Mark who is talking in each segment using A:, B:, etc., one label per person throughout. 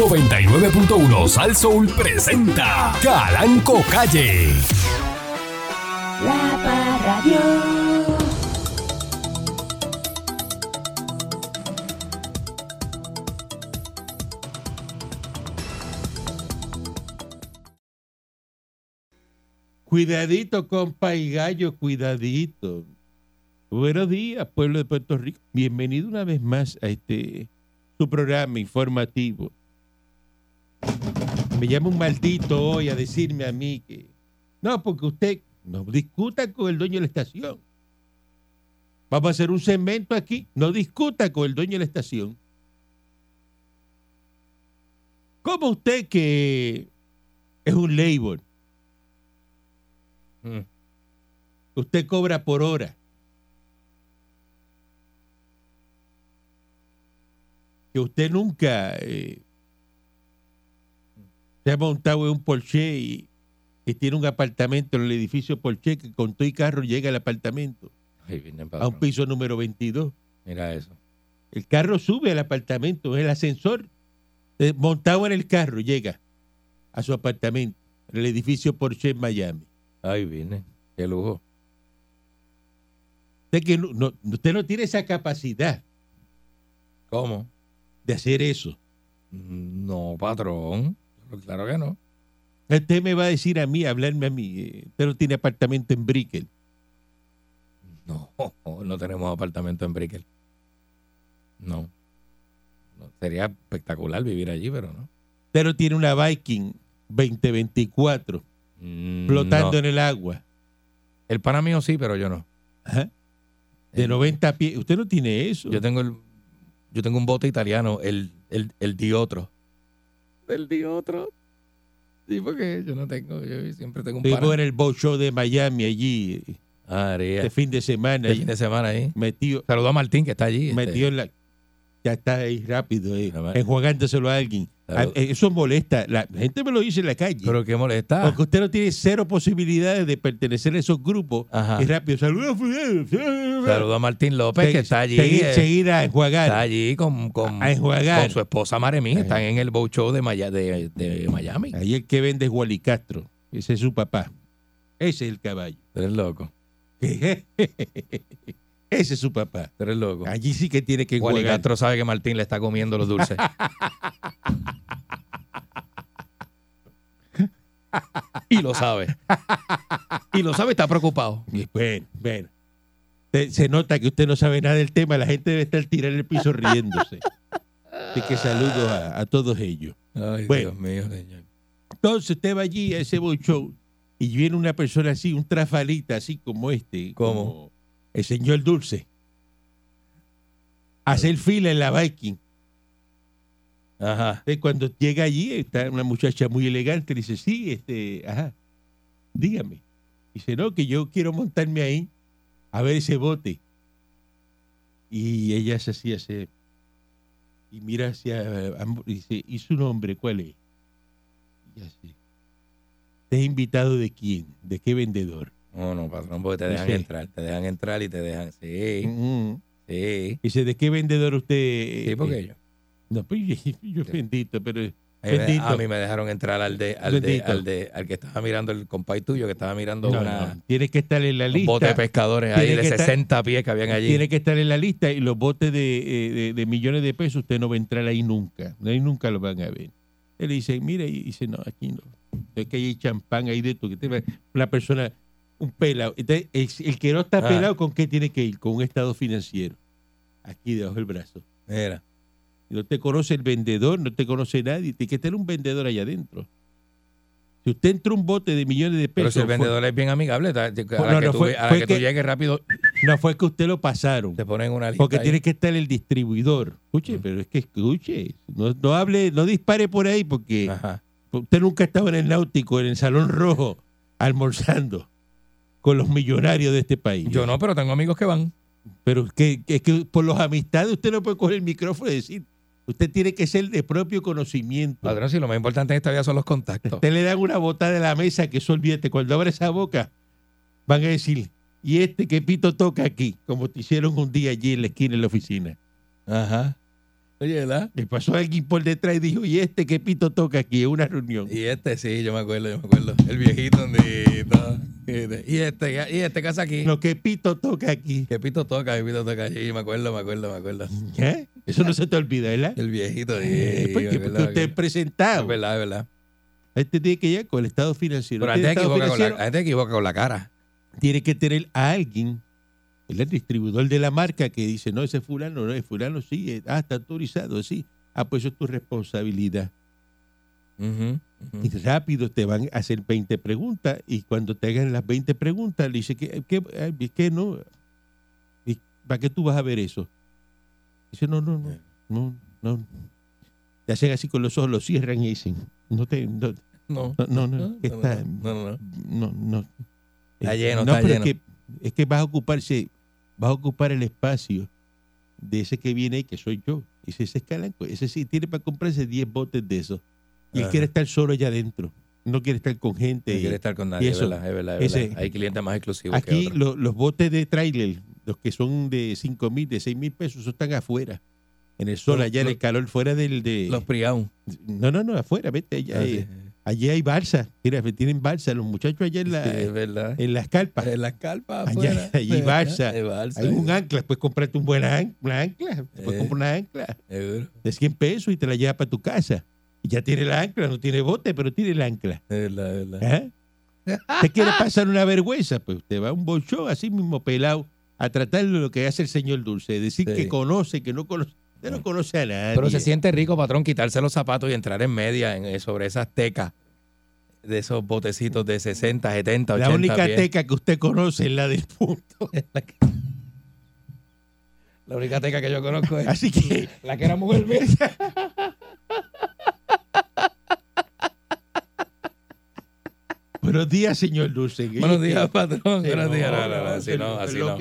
A: 99.1 Sal Soul presenta Calanco Calle.
B: La Parradio.
C: Cuidadito, compa y gallo, cuidadito. Buenos días, pueblo de Puerto Rico. Bienvenido una vez más a este su programa informativo. Me llama un maldito hoy a decirme a mí que no, porque usted no discuta con el dueño de la estación. Vamos a hacer un segmento aquí. No discuta con el dueño de la estación. ¿Cómo usted que es un labor?
D: Mm.
C: Usted cobra por hora. Que usted nunca eh, se ha montado en un Porsche y, y tiene un apartamento en el edificio Porsche que con todo y carro llega al apartamento
D: Ay,
C: a un piso número 22.
D: Mira eso.
C: El carro sube al apartamento, el ascensor eh, montado en el carro llega a su apartamento en el edificio Porsche en Miami.
D: Ay, viene. Qué lujo.
C: Usted, que no- no- usted no tiene esa capacidad
D: ¿Cómo?
C: de hacer eso.
D: Mm, No, patrón. Claro que no.
C: Usted me va a decir a mí, hablarme a mí. eh, Usted no tiene apartamento en Brickell.
D: No, no tenemos apartamento en Brickell. No. No, Sería espectacular vivir allí, pero no.
C: Usted no tiene una Viking 2024
D: Mm,
C: flotando
D: no.
C: en el agua.
D: El pana mío sí, pero yo no.
C: Ajá. De
D: Eh,
C: 90 pies. Usted no tiene eso.
D: Yo tengo el, yo tengo un bote italiano, el, el, el Diotro. El Diotro. Sí, porque yo no tengo, yo siempre tengo un
C: Estuvimos
D: pana.
C: en el boat show de Miami allí,
D: María.
C: este fin de semana.
D: Este fin de semana ahí.
C: Metido,
D: Saludo a Martín que está allí. este.
C: metido en la. Ya está ahí rápido, eh,
D: más.
C: enjuagándoselo a alguien.
D: Claro.
C: Ah, Eso molesta. La gente me lo dice en la calle.
D: Pero qué molesta.
C: Porque usted no tiene cero posibilidades de pertenecer a esos grupos.
D: Ajá.
C: Y rápido, saludos.
D: Saludo a Martín López, que está allí.
C: Seguir,
D: eh,
C: seguir a enjuagar.
D: está allí con, con,
C: A enjuagar.
D: con su esposa Maremí. Están en el boat show de, Maya- de, de Miami.
C: Ahí el que vende es Wally Castro. Ese es su papá. Ese es el caballo.
D: Eres loco.
C: Ese es su papá.
D: Eres loco.
C: Allí sí que tiene que
D: Wally. Castro sabe que Martín le está comiendo los dulces. y lo sabe. Y lo sabe, está preocupado.
C: Y Bueno, bueno. Se- nota que usted no sabe nada del tema. La gente debe estar tirando el piso riéndose. Así que saludo a, a todos ellos.
D: Ay,
C: Bueno.
D: Dios mío, señor.
C: Entonces usted va allí a ese boat show y viene una persona así, un trafalita así como este.
D: ¿Cómo?
C: como el señor Dulce. a Hacer fila en la Viking.
D: Ajá.
C: Entonces, cuando llega allí, está una muchacha muy elegante, le dice, sí, este, ajá, dígame. Dice, no, que yo quiero montarme ahí a ver ese bote. Y ella se hacía ese, y mira hacia, y dice, ¿y su nombre cuál es? Y así, ¿te es invitado de quién? ¿De qué vendedor?
D: No, no, patrón, porque te dejan entrar. Te dejan entrar y te dejan. Sí,
C: Mm.
D: sí.
C: Dice, ¿de qué vendedor usted?
D: Sí, porque
C: eh,
D: yo.
C: No, pues yo, yo bendito, pero...
D: A mí, me,
C: Bendito.
D: a mí me dejaron entrar al de, al de, al de, al que estaba mirando el compay tuyo, que estaba mirando
C: No,
D: una,
C: no, tiene que estar en la
D: un
C: lista.
D: bote de pescadores ahí de
C: que estar-
D: 60 pies que habían allí.
C: Tiene que estar en la lista y los botes de, eh, de- de millones de pesos usted no va a entrar ahí nunca. Ahí nunca lo van a ver. Él dice, mira, y dice, no, aquí no. Es que hay champán ahí de esto. Que te va- una persona, un pelado. Entonces, el, el que no está
D: Ah.
C: pelado, ¿con qué tiene que ir? Con un estado financiero. Aquí debajo del brazo.
D: Mira.
C: No te conoce el vendedor, no te conoce nadie. Tiene que tener un vendedor allá adentro. Si usted entra un bote de millones de
D: Pero
C: pesos.
D: si el
C: fue-
D: vendedor es bien amigable, a la
C: no,
D: que,
C: no,
D: tú,
C: fue-
D: a la
C: fue
D: que tú
C: que-
D: llegues rápido,
C: no fue que usted lo pasaron.
D: te ponen una lista.
C: Porque
D: ahí.
C: tiene que estar el distribuidor. Escuche,
D: Mm.
C: pero es que escuche. No, no hable, no dispare por ahí porque
D: Ajá.
C: usted nunca ha estado en el náutico, en el Salón Rojo, almorzando con los millonarios de este país.
D: Yo no, pero tengo amigos que van.
C: Pero que, que, que por los amistades usted no puede coger el micrófono y decir, usted tiene que ser de propio conocimiento.
D: Padrón, si lo más importante en esta vida son los contactos.
C: Usted le dan una botada de la mesa que eso olvídate. Cuando abre esa boca, van a decir, ¿y este qué pito toca aquí? Como te hicieron un día allí en la esquina en la oficina.
D: Ajá. Oye, ¿verdad?
C: Le pasó alguien por detrás y dijo, ¿y este qué pito toca aquí? Es una reunión.
D: Y este sí, yo me acuerdo, yo me acuerdo. El viejito ondito. Y este, y este casa aquí.
C: Lo que pito toca aquí.
D: Que pito toca, que pito toca allí. Me acuerdo, me acuerdo, me acuerdo.
C: ¿Eh? Eso no se te olvida, ¿verdad?
D: El viejito. sí,
C: Eh, porque,
D: acuerdo,
C: porque usted es presentado.
D: Es verdad, es verdad.
C: Este tiene que llegar con el estado financiero.
D: Pero la
C: Este estado
D: equivoca con la,
C: financiero
D: la gente equivoca con la cara.
C: tiene que tener a alguien, el distribuidor de la marca, que dice, no, ese fulano, no, es fulano sí, eh, ah, está autorizado, sí. Ah, pues eso es tu responsabilidad. Y rápido te van a hacer 20 preguntas y cuando te hagan las 20 preguntas le dice que, que, ay, es que no. ¿Y ¿Para qué tú vas a ver eso? Dice, no, no, no, no, no. Te hacen así con los ojos, lo cierran y dicen, no te, no,
D: No,
C: no, no, está,
D: no, no. Está
C: Eh,
D: lleno,
C: no,
D: está
C: pero
D: lleno.
C: Es que, es que vas a ocuparse, vas a ocupar el espacio de ese que viene ahí, que soy yo. Dice, ese es Calanco, ese sí tiene para comprarse 10 botes de esos. Y él
D: Ajá.
C: quiere estar solo allá adentro. No quiere estar con gente.
D: No
C: y-
D: quiere estar con nadie, es
C: eso,
D: verdad, es verdad, es
C: ese-
D: verdad. Hay clientes más exclusivos que
C: Aquí
D: otros.
C: lo- los botes de trailer, los que son de 5 mil, de 6 mil pesos, esos están afuera. En el sol,
D: Los-
C: allá en el calor, fuera del de...
D: Los Priaun.
C: no, no, no, afuera, vete. Allá,
D: Ah, sí.
C: allí hay balsa. Mira, tienen balsa. Los muchachos allá en, la,
D: Sí, es verdad.
C: en las carpas.
D: En las carpas
C: Allá- allí balsa.
D: Balsa.
C: Hay un ancla, puedes comprarte un buen an- una ancla, puedes
D: Eh.
C: comprar una ancla
D: Seguro,
C: de 100 pesos y te la llevas para tu casa. Y ya tiene la ancla, no tiene bote, pero tiene el ancla.
D: es verdad, es.
C: ¿Ah? ¿Usted quiere pasar una vergüenza? Pues usted va a un bolchón así mismo pelado a tratar de lo que hace el señor Dulce, decir
D: Sí.
C: que conoce, que no conoce. Usted no conoce a nadie.
D: Pero se siente rico, patrón, quitarse los zapatos y entrar en media en, eh, sobre esas tecas de esos botecitos de 60, 70, 80
C: La única
D: pies.
C: teca que usted conoce es la del punto.
D: La única teca que yo conozco es
C: Así que
D: la que era mujer mía.
C: Buenos días, señor Dulce.
D: Buenos días, patrón.
C: Sí,
D: Buenos días. No,
C: no,
D: no, así no,
C: me
D: así no.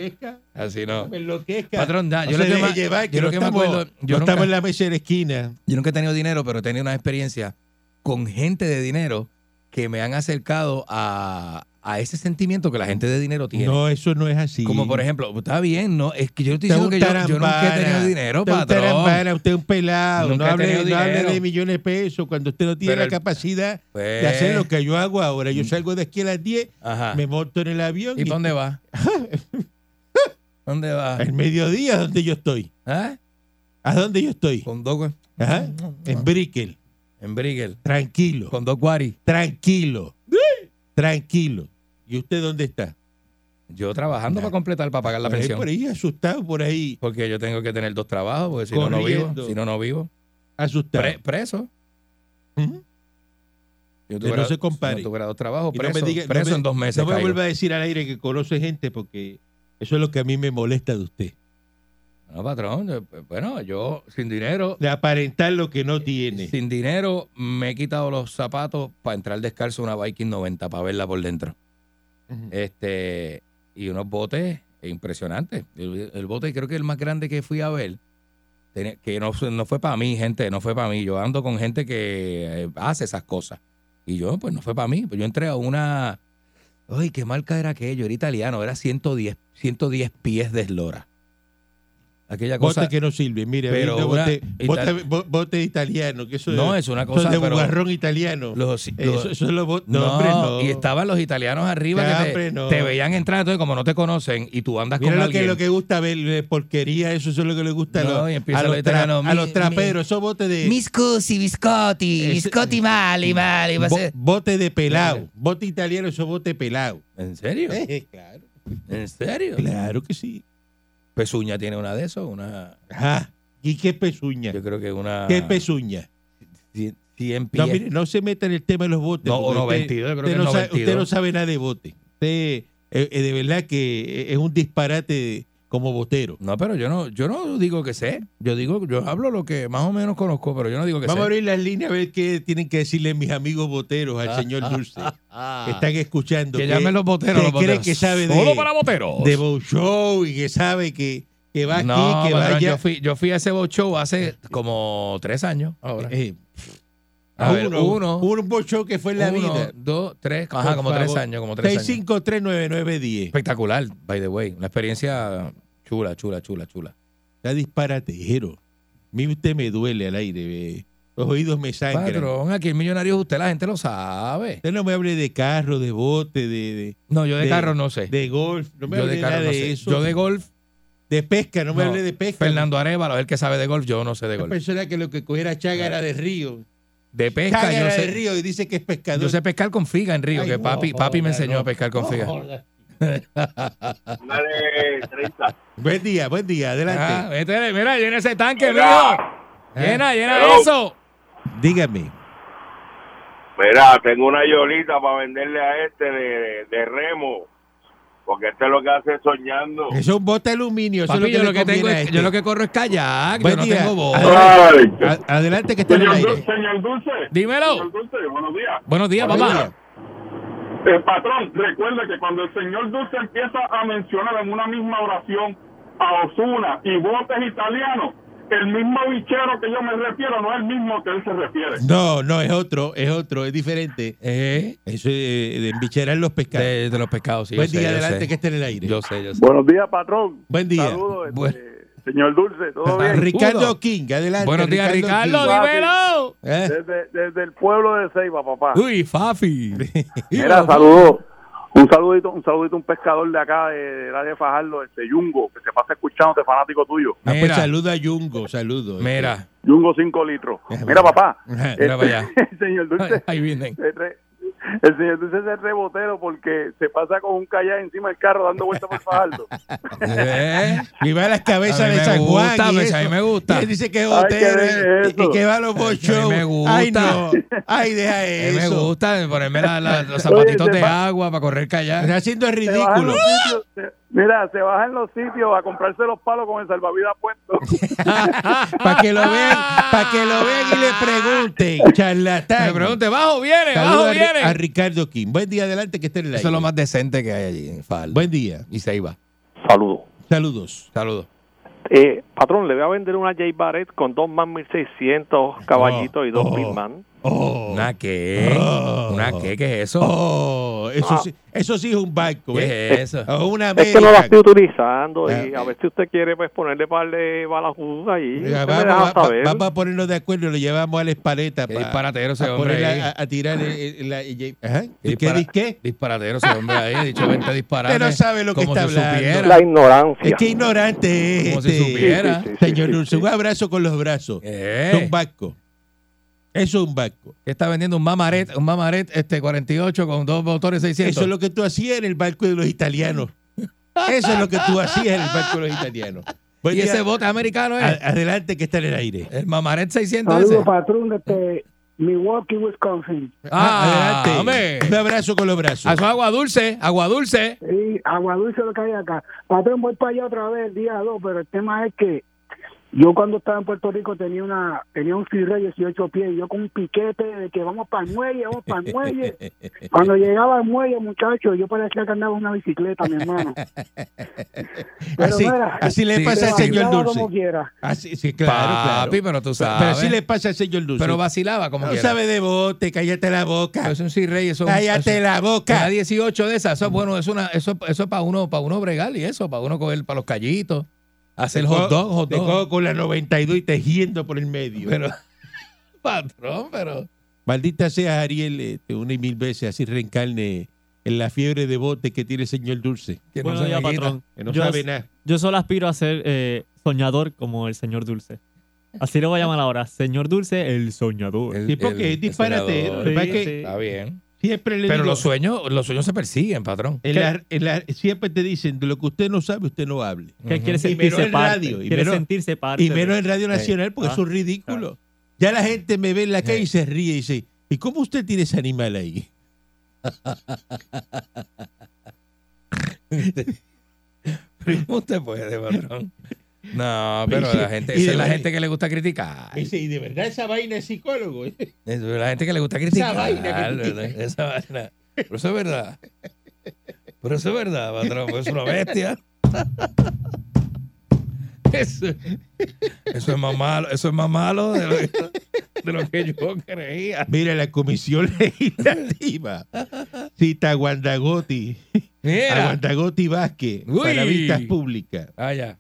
D: Así no.
C: me enloquezca.
D: Patrón,
C: No
D: yo lo que más-
C: llevar, que
D: yo
C: no
D: que me
C: estamos-
D: acuerdo, yo
C: no
D: nunca-
C: estamos en la mesa de la esquina.
D: Yo nunca he tenido dinero, pero he tenido una experiencia con gente de dinero que me han acercado a, a ese sentimiento que la gente de dinero tiene.
C: No, eso no es así.
D: Como por ejemplo, está bien, ¿no? Es que yo estoy diciendo que yo, yo nunca he tenido dinero,
C: Usted
D: patrón.
C: tarambana, usted es un pelado.
D: Nunca
C: no hable, no hable de millones de pesos cuando usted no tiene
D: Pero
C: la
D: el-
C: capacidad
D: Pues,
C: de hacer lo que yo hago ahora. Yo salgo de aquí a las 10,
D: Ajá.
C: me monto en el avión
D: ¿Y dónde va? ¿Dónde va?
C: al mediodía, ¿dónde yo estoy?
D: ¿Ah?
C: ¿A dónde yo estoy?
D: Con dos,
C: Ajá. En Brickell.
D: en Briegel.
C: Tranquilo.
D: Con dos guaris.
C: Tranquilo. Tranquilo. ¿Y usted dónde está?
D: Yo trabajando
C: Nah.
D: para completar, para pagar la pensión.
C: por ahí, asustado, por ahí,
D: Porque yo tengo que tener dos trabajos, porque si no, no vivo. Si no, no vivo.
C: asustado.
D: Pre- preso.
C: Ujú.
D: Yo
C: Que no se compare.
D: si no tuviera dos trabajos,
C: no
D: preso,
C: me diga- no
D: preso
C: me-
D: en dos meses.
C: No me
D: caigo.
C: vuelva a decir al aire que conoce gente porque eso es lo que a mí me molesta de usted.
D: No, patrón. yo- Bueno, yo sin dinero,
C: De aparentar lo que no tiene.
D: sin dinero me he quitado los zapatos para entrar descalzo a una Viking 90 para verla por dentro. Este, y unos botes impresionantes. El, bote creo que el más grande que fui a ver, que no, no fue para mí, gente, no fue para mí. Yo ando con gente que eh, hace esas cosas. Y yo, pues no fue para mí. Yo entré a una... Ay, ¿qué marca era aquello? Era italiano, era 110, 110 pies de eslora. Aquella cosa...
C: Bote que no sirve. Mire,
D: Pero
C: bote, bote- bo- bote italiano, que eso
D: No,
C: es,
D: una
C: eso
D: cosa,
C: de
D: pero-
C: italiano.
D: Los- los-
C: eso, eso es lo bot-
D: no,
C: no, hombre, no.
D: y estaban los italianos arriba
C: Ya,
D: que te,
C: hombre, no.
D: te veían entrar, entonces como no te conocen y tú andas
C: Mira
D: con
C: lo que
D: alguien...
C: es lo que gusta ver, eh, porquería, eso, eso es lo que le gusta a
D: No,
C: los, a
D: los
C: los, tra-
D: italianos,
C: a
D: mi-
C: los traperos, esos botes de
D: Mi scusi, biscotti, biscotti mali, mali.
C: bo- bote de pelado, bote italiano, esos botes pelado.
D: ¿En serio?
C: Eh, claro,
D: ¿En serio?
C: claro que sí.
D: Pezuña tiene una de esos, una...
C: Ajá. ¿Y qué pezuña?
D: Yo creo que una...
C: ¿Qué pezuña?
D: cien- 100 pies.
C: No, mire, no se meta en el tema de los botes.
D: No,
C: usted-
D: 92, yo creo
C: usted
D: que
C: no sabe,
D: 92.
C: usted no sabe nada de bote. Usted, eh, eh, de verdad que es un disparate como botero.
D: No, pero yo no, yo no digo que sé. Yo digo, yo hablo lo que más o menos conozco, pero yo no digo que
C: Vamos a
D: sé.
C: abrir las líneas a ver qué tienen que decirle mis amigos boteros al señor Dulce. que están escuchando.
D: Que llamen los boteros,
C: que
D: los
C: cree
D: boteros.
C: que sabe de,
D: Solo para boteros.
C: de bow show y que sabe que, que va aquí, que
D: patrón,
C: vaya.
D: yo, fui, yo fui a ese boat show hace como tres años. Ahora.
C: Eh,
D: A ver,
C: uno,
D: uno,
C: un bow show que fue en la
D: Uno,
C: vida.
D: dos, tres, ajá, como tres
C: favor.
D: años, como tres años.
C: 6539910.
D: Espectacular, by the way. Una experiencia chula, chula, chula, chula.
C: Está disparatero. mí usted me duele al aire. Los oídos me sangran.
D: Patrón, aquí el millonario es usted, la gente lo sabe.
C: Usted no me hable de carro, de bote, de,
D: No, yo de,
C: De-
D: carro no sé.
C: de, de golf. No me
D: yo
C: hable
D: de
C: nada
D: carro no
C: de
D: sé.
C: eso.
D: Yo de golf,
C: De pesca, no me
D: No,
C: hable de pesca.
D: Fernando Arevalo el que sabe de golf, yo no sé de
C: Una
D: golf.
C: persona que lo que cogiera chaga era de río.
D: De pesca, yo sé,
C: río y dice que es pescador.
D: yo sé pescar con figa en Río,
C: Ay,
D: que
C: no
D: papi, papi me enseñó
C: no.
D: a pescar con
C: No
D: figa.
E: de 30.
C: Buen día, buen día, adelante.
D: Ah, mira, llena ese tanque,
E: Mira.
D: mijo. Llena, llena
E: Hello.
D: eso.
C: Dígame.
E: Mira, tengo una yolita para venderle a este de, de remo. Porque este lo que hace es soñando.
C: Eso es un bote de aluminio. Eso es
D: yo
C: lo que,
D: tengo es,
C: este.
D: yo lo que corro es kayak,
C: Buen
D: yo no
C: día.
D: tengo voz.
C: Adelante, que está en el
F: Señor,
C: aire.
F: Señor Dulce.
D: Dímelo.
F: Señor Dulce, buenos días.
D: Buenos días, papá.
F: El patrón, recuerde que cuando el señor Dulce empieza a mencionar en una misma oración a Osuna y botes italianos, el mismo bichero que yo me refiero no es el mismo que él se refiere.
C: No, no, es otro, es otro, es diferente.
D: Eh,
C: Eso es de embicherar los pescados.
D: de, de los pescados, sí.
C: Buen
D: sé,
C: día, adelante que esté en el aire.
D: Yo sé, yo sé.
G: Buenos días, patrón.
C: Buen día.
G: Saludos, este, señor Dulce, ¿todo bien?
C: Ricardo. King, adelante.
D: Buenos días, Ricardo,
C: King.
D: dímelo.
C: ¿Eh?
G: Desde, desde el pueblo de Ceiba, papá.
D: Uy, Fafi.
G: Mira, saludos. Un saludito, un saludito a un pescador de acá, de, del área de Fajardo, este Yungo, que se pasa escuchándote, fanático tuyo.
C: Ah, pues
D: Mira.
C: saluda a Yungo, saludo.
D: Mira,
G: Yungo 5 litros. Mira, papá.
D: Mira para allá.
G: señor Dulce,
D: ahí vienen.
G: el, re- el señor Dulce es el rebotero porque se pasa con un kayak encima del carro dando vueltas por Fajardo.
D: ¿Eh?
C: Y va a las cabezas
D: A
C: de
D: me
C: San Juan.
D: gusta,
C: y
D: pues,
C: eso.
D: a mí me gusta.
C: Y él dice que es
G: Ay,
C: botero
G: qué
C: y-
G: eso.
C: y, que va a los
D: A mí
C: bochos.
D: me gusta.
C: Ay, no. Ay, deja
D: A mí me
C: eso.
D: gusta ponerme la- la- los zapatitos
G: Oye,
D: de
G: va-
D: agua para correr
C: Está
D: kayak.
C: haciendo el ridículo.
G: se- mira, se baja en los sitios a comprarse los palos con el salvavidas puesto.
C: Para que lo vean, para que lo vean y le pregunten, charlatán.
D: Me pregunte, bajo viene, bajo
C: a,
D: viene.
C: a Ricardo King. Buen día, adelante que esté en el
D: Eso es lo
C: aire.
D: más decente que hay allí en Falda.
C: Buen día.
D: Y se iba.
G: Saludos.
C: Saludos.
D: Saludos.
G: Eh, patrón, le voy a vender una J Barrett con dos man 1600 caballitos y dos
C: oh.
G: mil man.
C: Oh,
D: ¿Una qué?
C: Oh.
D: ¿Una qué? ¿Qué es eso?
C: oh, eso,
G: Ah.
C: sí, eso sí es un barco. ¿eh?
D: ¿Qué es eso?
C: O una
G: Es que no la estoy utilizando y
C: Ah.
G: a ver si usted quiere pues ponerle par de balajudas ahí.
C: Vamos, va-
G: saber.
C: vamos a ponernos de acuerdo y lo llevamos a la espaleta
D: Qué
C: para
D: disparatero ese hombre ahí.
C: a, a tirar el- el- la... Ajá.
D: Qué
C: ¿Y ¿Qué,
D: dispara-
C: dis- qué?
D: Disparatero ese hombre ahí. Ha dicho 20 disparates.
C: Usted no sabe lo que está
D: si
C: hablando.
D: supiera.
G: La ignorancia.
C: Es que ignorante es
D: Como si
C: este,
D: supiera.
G: Sí, sí, sí,
C: Señor
G: sí,
C: Dulce,
G: sí.
C: un abrazo con los brazos.
D: Eh,
C: Es un barco. Eso es un barco.
D: ¿Qué está vendiendo un mamaret, un mamaret este 48 con dos motores 600?
C: Eso es lo que tú hacías en el barco de los italianos. Eso es lo que tú hacías en el barco de los italianos. Buen
D: y
C: día.
D: ese bote americano es
C: A- adelante que está en el aire.
D: el mamaret 600
H: Saludos,
D: ese.
H: patrón, desde Milwaukee, Wisconsin.
D: Ah,
C: adelante.
D: hombre.
C: Un abrazo con los brazos.
D: Ah, Eso es agua dulce, agua dulce.
H: Sí, agua dulce lo que hay acá. Patrón, voy para allá otra vez el día 2, pero el tema es que yo cuando estaba en Puerto Rico tenía una tenía un Cirrey 18 pies y yo con un piquete de que vamos para el muelle, vamos para el muelle. Cuando llegaba al muelle, muchacho, yo parecía que andaba en una bicicleta, mi hermano. Pero
C: Así,
H: mira,
C: así le pasa al
H: se
C: señor Dulce.
H: como quiera.
C: Así, sí, claro,
D: Papi,
C: claro.
D: pero tú
C: Pero-
D: sabes.
C: Pero así le pasa al señor Dulce.
D: Pero vacilaba como
C: no
D: quiera.
C: sabe de bote, cállate la boca.
D: Es un C-Rey, eso
C: Cállate
D: eso-
C: la boca.
D: Una 18 de esas, eso es bueno, eso, es una, eso, eso es para uno, para uno bregar y eso, para uno coger para los callitos, hacer hot dog, hot
C: Te
D: dog.
C: cojo con la 92 y tejiendo por el medio.
D: Pero, patrón, pero.
C: Maldita sea Ariel, este, una y mil veces, así reencarne en la fiebre de bote que tiene el señor Dulce,
D: Que no se
I: días,
D: me quita.
I: patrón.
C: que no
I: yo,
C: sabe nada.
I: yo solo aspiro a ser eh, soñador como el señor Dulce. Así le voy a llamar ahora. Señor Dulce, el soñador.
D: El-
C: Sí, porque
D: el-
C: es disparatero. Lo
I: Sí, sí.
D: Está bien.
C: Siempre le
D: Pero
C: digo,
D: los sueños, los sueños se persiguen, patrón.
C: en la- en la- siempre te dicen, de lo que usted no sabe, usted no hable.
I: Que
D: Ujú.
I: quiere
C: Y
I: sentirse
C: menos en radio, y
I: quiere
C: menos-
I: sentirse parte.
C: Y menos en Radio Nacional, porque
I: Ah,
C: eso es ridículo. Ya la gente me ve en la calle y se ríe y dice, ¿y cómo usted tiene ese animal ahí?
D: ¿Cómo usted puede, patrón? No, pero la gente, esa es la gente que le gusta criticar.
C: Dice, ¿y de verdad esa vaina es psicólogo?
D: Esa es la gente que le gusta criticar.
C: vaina tú
D: ¿verdad?
C: tienes.
D: Esa vaina. Pero eso es verdad. Pero eso es verdad, patrón. porque Es una bestia. Eso, eso es más malo, eso es más malo de lo, de lo que yo creía.
C: Mira, la Comisión Legislativa cita a Guandagotti, a
D: Mira.
C: Guandagotti Vázquez
D: Uy.
C: para vistas públicas.
D: Ah, ya.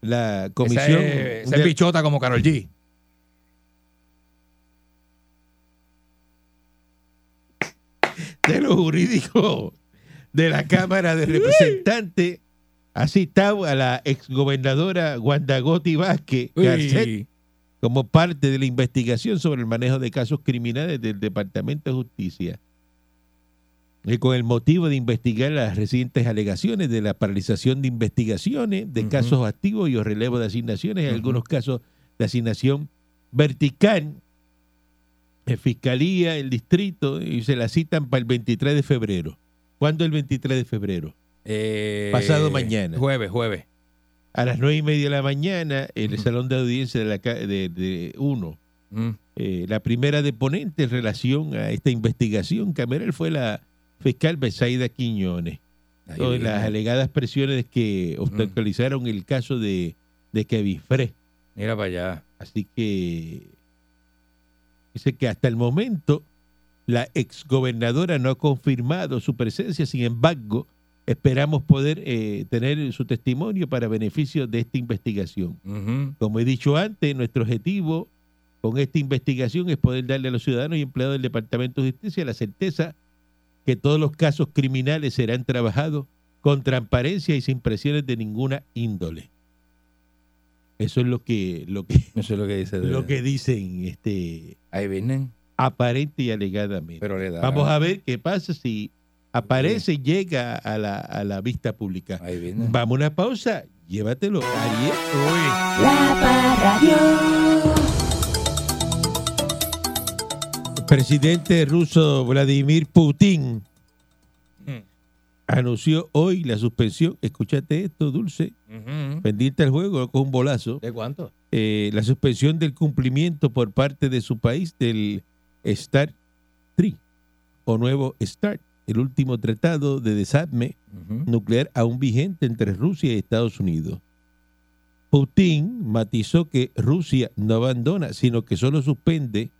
C: La comisión
D: Esa es, esa es
C: de-
D: bichota como Carol G.
C: de los jurídicos de la Cámara de Representantes ha citado a la exgobernadora Wanda Gotti Vázquez Garcet como parte de la investigación sobre el manejo de casos criminales del Departamento de Justicia. Y con el motivo de investigar las recientes alegaciones de la paralización de investigaciones de casos activos y o relevo de asignaciones, en algunos casos de asignación vertical, en Fiscalía, el distrito, y se la citan para el 23 de febrero. ¿Cuándo el 23 de febrero?
D: Eh,
C: Pasado mañana.
D: Jueves, jueves.
C: A las nueve y media de la mañana, en el Salón de Audiencia de, la, de, de uno.
D: Mm.
C: Eh, la primera deponente en relación a esta investigación cameral fue la fiscal Besaida Quiñones. Sobre las alegadas presiones que obstaculizaron el caso de, de Kevin Frey.
D: Mira para allá.
C: Así que dice que hasta el momento la exgobernadora no ha confirmado su presencia, sin embargo, esperamos poder eh, tener su testimonio para beneficio de esta investigación. Como he dicho antes, nuestro objetivo con esta investigación es poder darle a los ciudadanos y empleados del Departamento de Justicia la certeza que todos los casos criminales serán trabajados con transparencia y sin presiones de ninguna índole. Eso es lo que, lo que,
D: Eso es lo que dice.
C: lo que dicen este,
D: Ahí vienen.
C: aparente y alegadamente.
D: Pero le da.
C: Vamos a ver qué pasa si aparece y llega a la, a la vista pública.
D: Ahí vienen.
C: Vamos a una pausa. Llévatelo, Ariel.
B: La
C: presidente ruso Vladimir Putin
D: Hmm.
C: anunció hoy la suspensión. Escúchate esto, Dulce. Pendiente al juego con un bolazo.
D: ¿De cuánto?
C: eh, la suspensión del cumplimiento por parte de su país del START 3 o nuevo START, el último tratado de desarme nuclear aún vigente entre Rusia y Estados Unidos. Putin matizó que Rusia no abandona, sino que solo suspende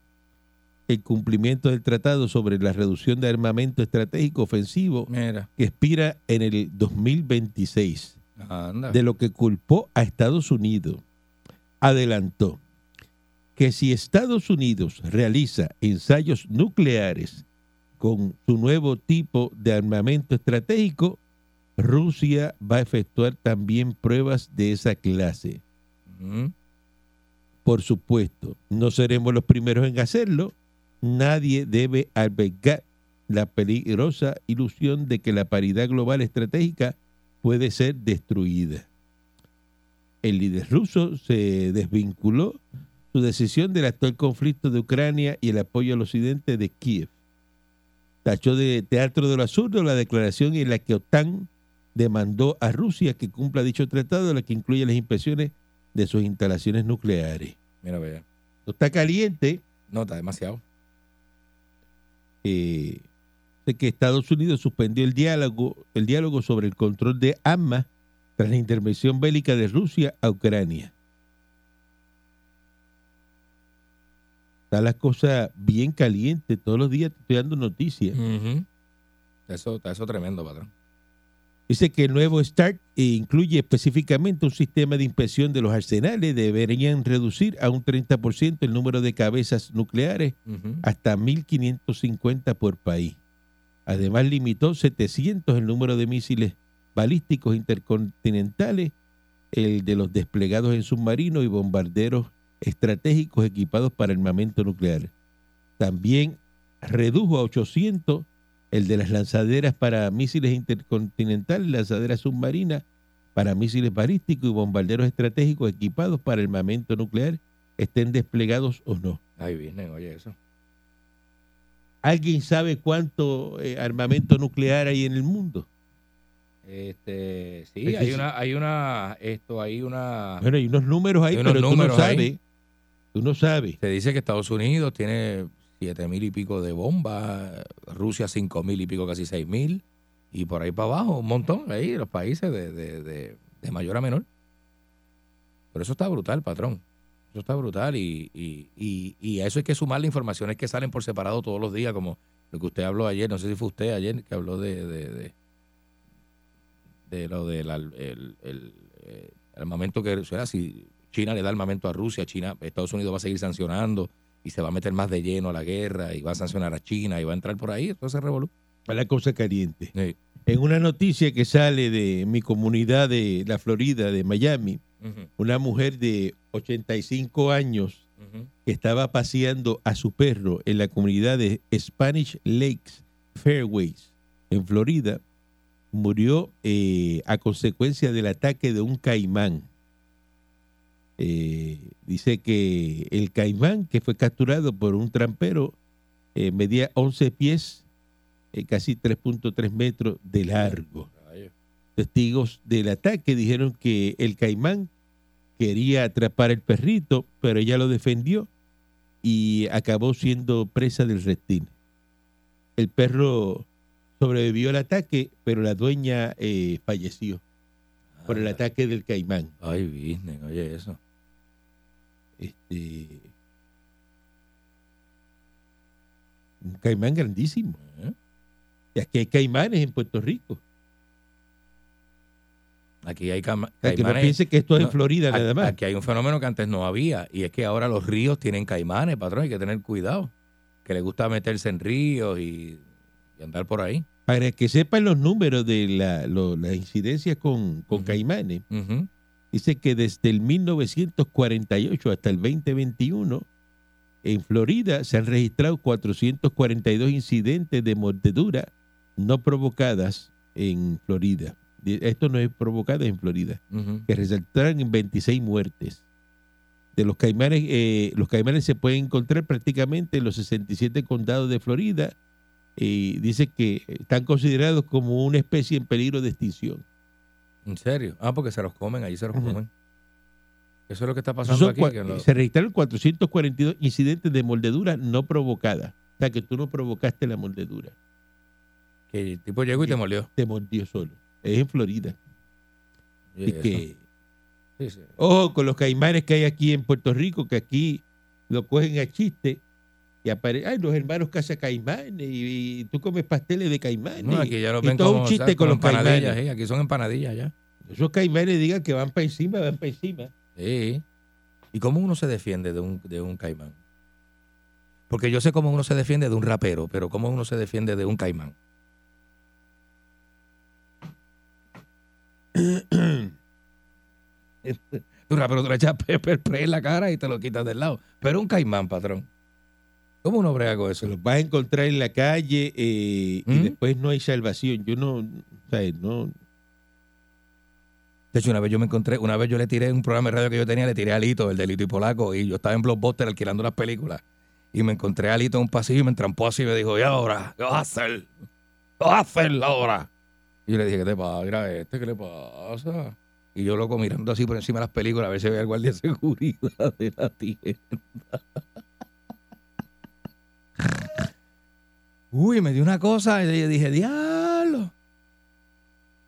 C: el cumplimiento del tratado sobre la reducción de armamento estratégico ofensivo
D: Mira.
C: que expira en el 2026
D: Anda.
C: de lo que culpó a Estados Unidos. Adelantó que si Estados Unidos realiza ensayos nucleares con su nuevo tipo de armamento estratégico, Rusia va a efectuar también pruebas de esa clase. Por supuesto, no seremos los primeros en hacerlo. Nadie debe albergar la peligrosa ilusión de que la paridad global estratégica puede ser destruida. El líder ruso se desvinculó su decisión del actual conflicto de Ucrania y el apoyo al occidente de Kiev. Tachó de teatro de lo absurdo la declaración en la que OTAN demandó a Rusia que cumpla dicho tratado, la que incluye las inspecciones de sus instalaciones nucleares.
D: Mira, vea.
C: Está caliente.
D: No, está demasiado.
C: Eh, de que Estados Unidos suspendió el diálogo, el diálogo sobre el control de armas tras la intervención bélica de Rusia a Ucrania. Está la cosa bien caliente. Todos los días te estoy dando noticias.
D: Ujú. Eso, está eso tremendo, patrón.
C: Dice que el nuevo START incluye específicamente un sistema de inspección de los arsenales. Deberían reducir a un 30% el número de cabezas nucleares hasta 1.550 por país. Además, limitó 700 el número de misiles balísticos intercontinentales, el de los desplegados en submarinos y bombarderos estratégicos equipados para armamento nuclear. También redujo a 800 el de las lanzaderas para misiles intercontinentales, lanzaderas submarinas para misiles balísticos y bombarderos estratégicos equipados para armamento nuclear, estén desplegados o no.
D: Ahí vienen, oye, eso.
C: ¿Alguien sabe cuánto eh, armamento nuclear hay en el mundo?
D: Este, sí, hay
C: sí.
D: una, hay una, esto, hay una.
C: Bueno, hay unos números ahí,
D: unos
C: pero tú
D: números
C: no
D: ahí.
C: sabes. Tú no sabes.
D: Se dice que Estados Unidos tiene siete mil y pico de bombas, Rusia cinco mil y pico, casi seis mil, y por ahí para abajo, un montón, ahí, los países de, de, de, de mayor a menor. Pero eso está brutal, patrón. Eso está brutal y, y, y, y a eso hay que sumar las informaciones que salen por separado todos los días, como lo que usted habló ayer, no sé si fue usted ayer que habló de, de, de, de lo del al- el, el, eh, El armamento que, o sea, si China le da armamento a Rusia, China, Estados Unidos va a seguir sancionando y se va a meter más de lleno a la guerra y va a sancionar a China y va a entrar por ahí, entonces revolú.
C: la cosa caliente.
D: Sí.
C: En una noticia que sale de mi comunidad de la Florida, de Miami, una mujer de 85 años
D: ujú.
C: que estaba paseando a su perro en la comunidad de Spanish Lakes Fairways, en Florida, murió eh, a consecuencia del ataque de un caimán. Eh, dice que el caimán que fue capturado por un trampero eh, medía 11 pies, eh, casi 3.3 metros de largo. Testigos del ataque dijeron que el caimán quería atrapar el perrito, pero ella lo defendió y acabó siendo presa del reptil. El perro sobrevivió al ataque, pero la dueña eh, falleció por el
D: Ah,
C: ataque del caimán.
D: Ay, business, oye eso.
C: Este, un caimán grandísimo.
D: ¿Eh?
C: Y aquí hay caimanes en Puerto Rico.
D: Aquí hay
C: sea, que no
D: caimanes.
C: piense que esto es en Florida nada más.
D: Aquí hay un fenómeno que antes no había y es que ahora los ríos tienen caimanes, patrón, hay que tener cuidado. Que le gusta meterse en ríos y, y andar por ahí.
C: Para que sepan los números de la, lo- las incidencias con, con caimanes,
D: Ujú.
C: Dice que desde el 1948 hasta el 2021, en Florida se han registrado 442 incidentes de mordedura no provocadas en Florida. Esto no es provocado en Florida, que resultaron en 26 muertes. De los caimanes, eh, los caimanes se pueden encontrar prácticamente en los 67 condados de Florida y dice que están considerados como una especie en peligro de extinción.
D: ¿En serio? Ah, porque se los comen, allí se los comen. Eso es lo que está pasando
C: son
D: aquí. que lo-
C: Se registraron 442 incidentes de mordedura no provocada. O sea, que tú no provocaste la mordedura.
D: que el tipo llegó y te molió.
C: Te mordió solo. Es en Florida.
D: Y
C: que,
D: Sí, sí.
C: ojo con los caimanes que hay aquí en Puerto Rico, que aquí lo cogen a chiste aparecen, ay, los hermanos casa caimanes y, y tú comes pasteles de caimanes.
D: No, aquí ya lo
C: y
D: ven
C: todo
D: como,
C: un chiste con los
D: empanadillas.
C: caimanes.
D: Aquí son empanadillas ya.
C: Esos caimanes digan que van para encima, van para encima.
D: Sí. ¿Y cómo uno se defiende de un, de un caimán? Porque yo sé cómo uno se defiende de un rapero, pero cómo uno se defiende de un caimán. un rapero te le echas pepper spray en la cara y te lo quitas del lado. Pero un caimán, patrón. ¿Cómo uno brega con eso?
C: Los vas a encontrar en la calle eh, y
D: ¿Mm?
C: después no hay salvación. Yo no, ¿sabes? no,
D: De hecho, una vez yo me encontré, una vez yo le tiré un programa de radio que yo tenía, le tiré a Lito, el de Lito y Polaco, y yo estaba en Blockbuster alquilando las películas. Y me encontré a Lito en un pasillo y me entrampó así y me dijo, ¿y ahora? ¿Qué vas a hacer? ¿Qué vas a hacer ahora? Y yo le dije, ¿qué te pasa? Mira este, ¿qué le pasa? Y yo loco mirando así por encima de las películas a ver si veía el guardia de seguridad de la tienda. Uy, me dio una cosa y yo dije, diablo.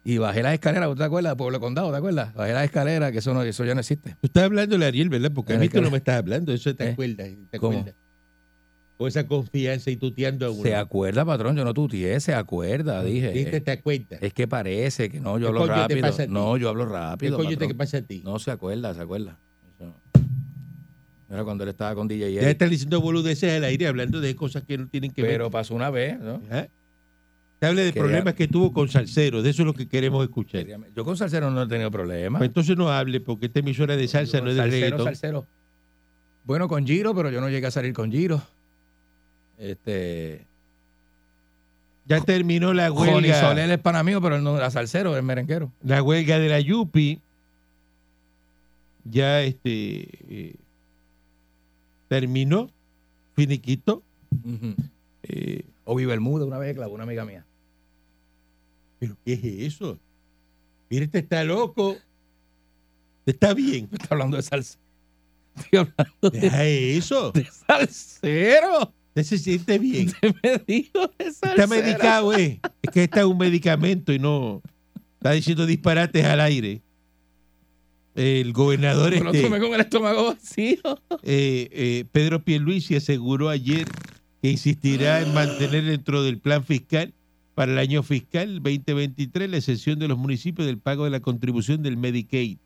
D: Y bajé las escaleras, ¿te acuerdas? Pueblo Condado, ¿te acuerdas? Bajé las escaleras, que eso, no, eso ya no existe.
C: Tú estás hablando de Ariel, ¿verdad? Porque a mí tú no me estás hablando, eso te
D: ¿Eh?
C: acuerdas. ¿Te
D: ¿Cómo?
C: acuerdas? Con esa confianza y tuteando a uno.
D: Se acuerda, patrón, yo no tutié, se acuerda, dije.
C: ¿Viste? ¿Te acuerdas?
D: Es que parece que no, yo
C: ¿Qué
D: hablo rápido. No, yo hablo
C: ¿Qué
D: rápido.
C: coño te pasa a ti?
D: No se acuerda, se acuerda. Era cuando él estaba con DJ
C: Ya están diciendo boludeces al aire hablando de cosas que no tienen que
D: Pero
C: ver.
D: pasó una vez, ¿no?
C: Ajá. Te hable de
D: Que
C: problemas que tuvo con Salcero, de eso es lo que queremos escuchar.
D: Yo con Salcero no he tenido problemas.
C: Pues entonces no hable, porque esta emisora de salsa
D: Yo
C: no es de
D: salsero,
C: reggaetón.
D: salsero. Bueno, con Giro, pero yo no llegué a salir con Giro. Este.
C: Ya terminó la huelga,
D: Soler es pana mío, pero él no era salsero, es merenguero.
C: la huelga de la Yupi. Ya este eh, terminó, finiquito. Eh,
D: Obi Bermuda, una vez clavó una amiga mía.
C: ¿Pero qué es eso? Mira, este está loco. Está bien.
D: Está hablando de salsero. Estoy hablando de,
C: Deja eso.
D: de salsero.
C: Usted se siente bien.
D: Me dijo de salsero.
C: Está medicado, eh. Es que está un medicamento y no está diciendo disparates al aire. El gobernador
D: Me lo
C: este,
D: tomé con el estómago vacío.
C: eh, eh, Pedro Pierluisi aseguró ayer que insistirá en mantener dentro del plan fiscal para el año fiscal 2023 la excepción de los municipios del pago de la contribución del Medicaid.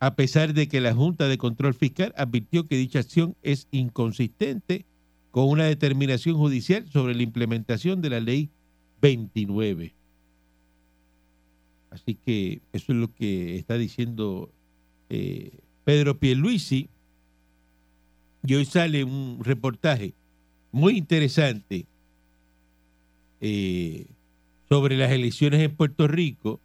C: a pesar de que la Junta de Control Fiscal advirtió que dicha acción es inconsistente con una determinación judicial sobre la implementación de la ley 29. Así que eso es lo que está diciendo eh, Pedro Pierluisi. Y hoy sale un reportaje muy interesante eh, sobre las elecciones en Puerto Rico.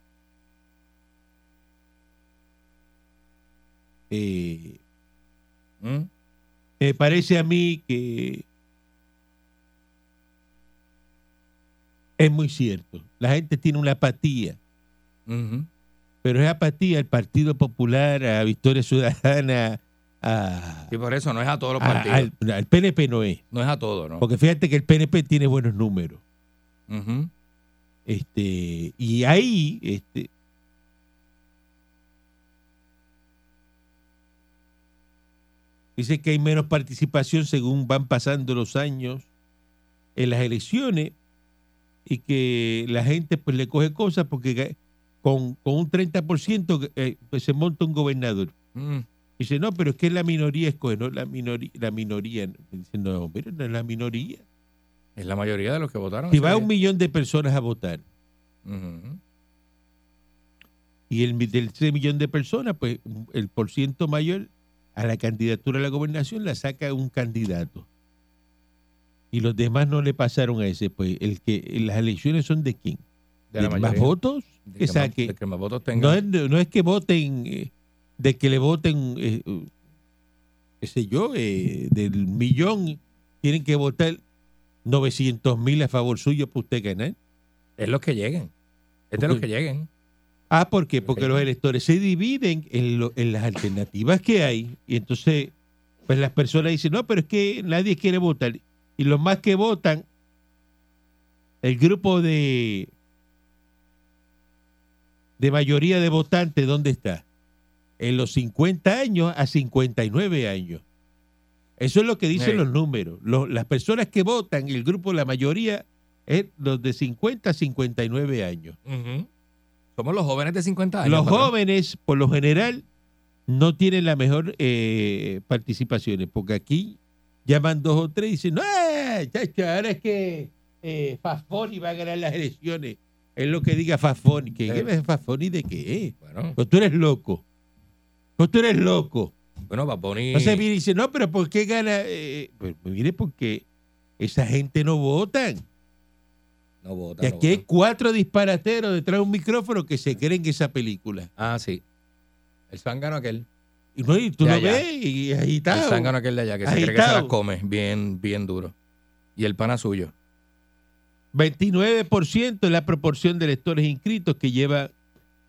C: Eh,
D: ¿Mm?
C: me parece a mí que es muy cierto. La gente tiene una apatía, Pero es apatía al Partido Popular, a Victoria Ciudadana, a,
D: Y por eso no es a todos los
C: a-
D: partidos.
C: al, al PNP no es.
D: no es a todos, ¿no?
C: Porque fíjate que el PNP tiene buenos números. Este, y ahí, este, dice que hay menos participación según van pasando los años en las elecciones y que la gente pues le coge cosas porque con, con un 30% eh, pues se monta un gobernador.
D: Mm.
C: Dice, no, pero es que la minoría escoge, no la minoría, la minoría. Dice, no, pero no es la minoría.
D: Es la mayoría de los que votaron.
C: Si va
D: día.
C: un millón de personas a votar, y el del ese millón de personas, pues el por ciento mayor a la candidatura a la gobernación la saca un candidato. Y los demás no le pasaron a ese, pues el que las elecciones son de quién?
D: De la
C: ¿De más votos?
D: De
C: que
D: más votos
C: No es, no es que voten, eh, de que le voten, eh, eh, qué sé yo, eh, del millón, tienen que votar 900 mil a favor suyo para usted ganar.
D: Es los que lleguen. Es de los que lleguen.
C: Ah, ¿por qué? Porque los electores se dividen en, lo- en las alternativas que hay y entonces pues las personas dicen, no, pero es que nadie quiere votar. Y los más que votan, el grupo de, de mayoría de votantes, ¿dónde está? En los 50 años a 59 años. Eso es lo que dicen
D: Sí.
C: los números. Los- las personas que votan, el grupo, la mayoría, es los de 50 a 59 años.
D: Ujú. Somos los jóvenes de 50 años.
C: Los
D: patrón.
C: jóvenes, por lo general, no tienen la mejor eh, participaciones, porque aquí llaman dos o tres y dicen, no, chacho, ahora es que eh, Fafoni va a ganar las elecciones. Es lo que diga Fafoni. ¿Qué,
D: Eh.
C: ¿Qué es Fafoni de qué?
D: Bueno,
C: Pues tú eres loco. Pues tú eres loco.
D: bueno, Bad Bunny-
C: Entonces viene y dice, no, pero ¿por qué gana? Eh, pues mire, porque esa gente no votan.
D: No vota.
C: Y
D: no
C: aquí hay cuatro disparateros detrás de un micrófono que se creen que esa película.
D: Ah, sí. El zángano aquel.
C: Y, no, y tú lo ves y agitado.
D: El zángano aquel de allá que se cree que se las come bien, bien duro. Y el pana suyo.
C: 29% es la proporción de electores inscritos que lleva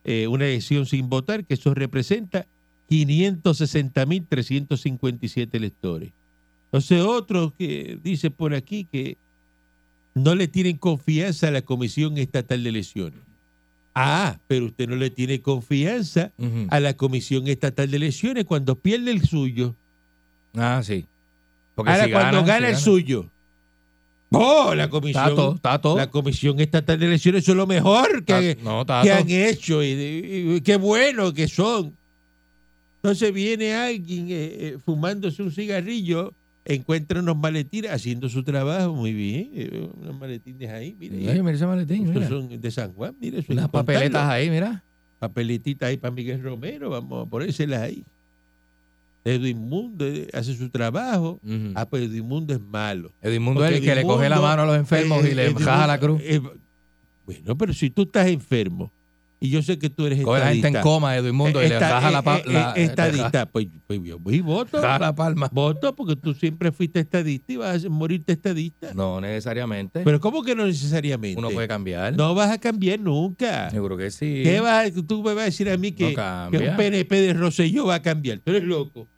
C: eh, una elección sin votar, que eso representa 560.357 electores. Entonces, otros que dice por aquí que no le tienen confianza a la Comisión Estatal de Elecciones. Ah, pero usted no le tiene confianza a la Comisión Estatal de Elecciones cuando pierde el suyo.
D: Ah, sí. Porque
C: Ahora,
D: si
C: cuando gana
D: si
C: el suyo. ¡Oh, la comisión!
D: Está todo.
C: La Comisión Estatal de Elecciones eso es lo mejor que,
D: no,
C: han hecho. Y, y- y qué bueno que son. Entonces viene alguien eh, eh, fumándose un cigarrillo, encuentra unos maletines haciendo su trabajo muy bien. eh, unos maletines ahí, mire.
D: Ay, mira ese maletín, mira.
C: son de San Juan, que contarlo.
D: papeletas ahí, mira.
C: Papeletitas ahí para Miguel Romero, vamos a ponérselas ahí. Edwin Mundo eh, hace su trabajo.
D: Ujú.
C: Ah, pues Edwin Mundo es malo.
D: Edmundo es el que le coge la
C: Edmundo,
D: mano a los enfermos
C: eh,
D: y le
C: Edmundo,
D: jaja la cruz.
C: eh, bueno, pero si tú estás enfermo y yo sé que tú eres
D: Coge la gente en
C: estadista,
D: coma, Edmundo, y le
C: esta-
D: jaja la,
C: eh, eh,
D: la-
C: eh, estadista, pues, pues yo voy y voto.
D: la palma.
C: Voto porque tú siempre fuiste estadista y vas a morirte estadista.
D: No necesariamente.
C: Pero ¿cómo que no necesariamente?
D: Uno puede cambiar.
C: No vas a cambiar nunca.
D: Seguro que sí.
C: ¿Qué vas a- tú me vas a decir a mí que,
D: No
C: que un PNP de Rosselló va a cambiar? Tú eres loco.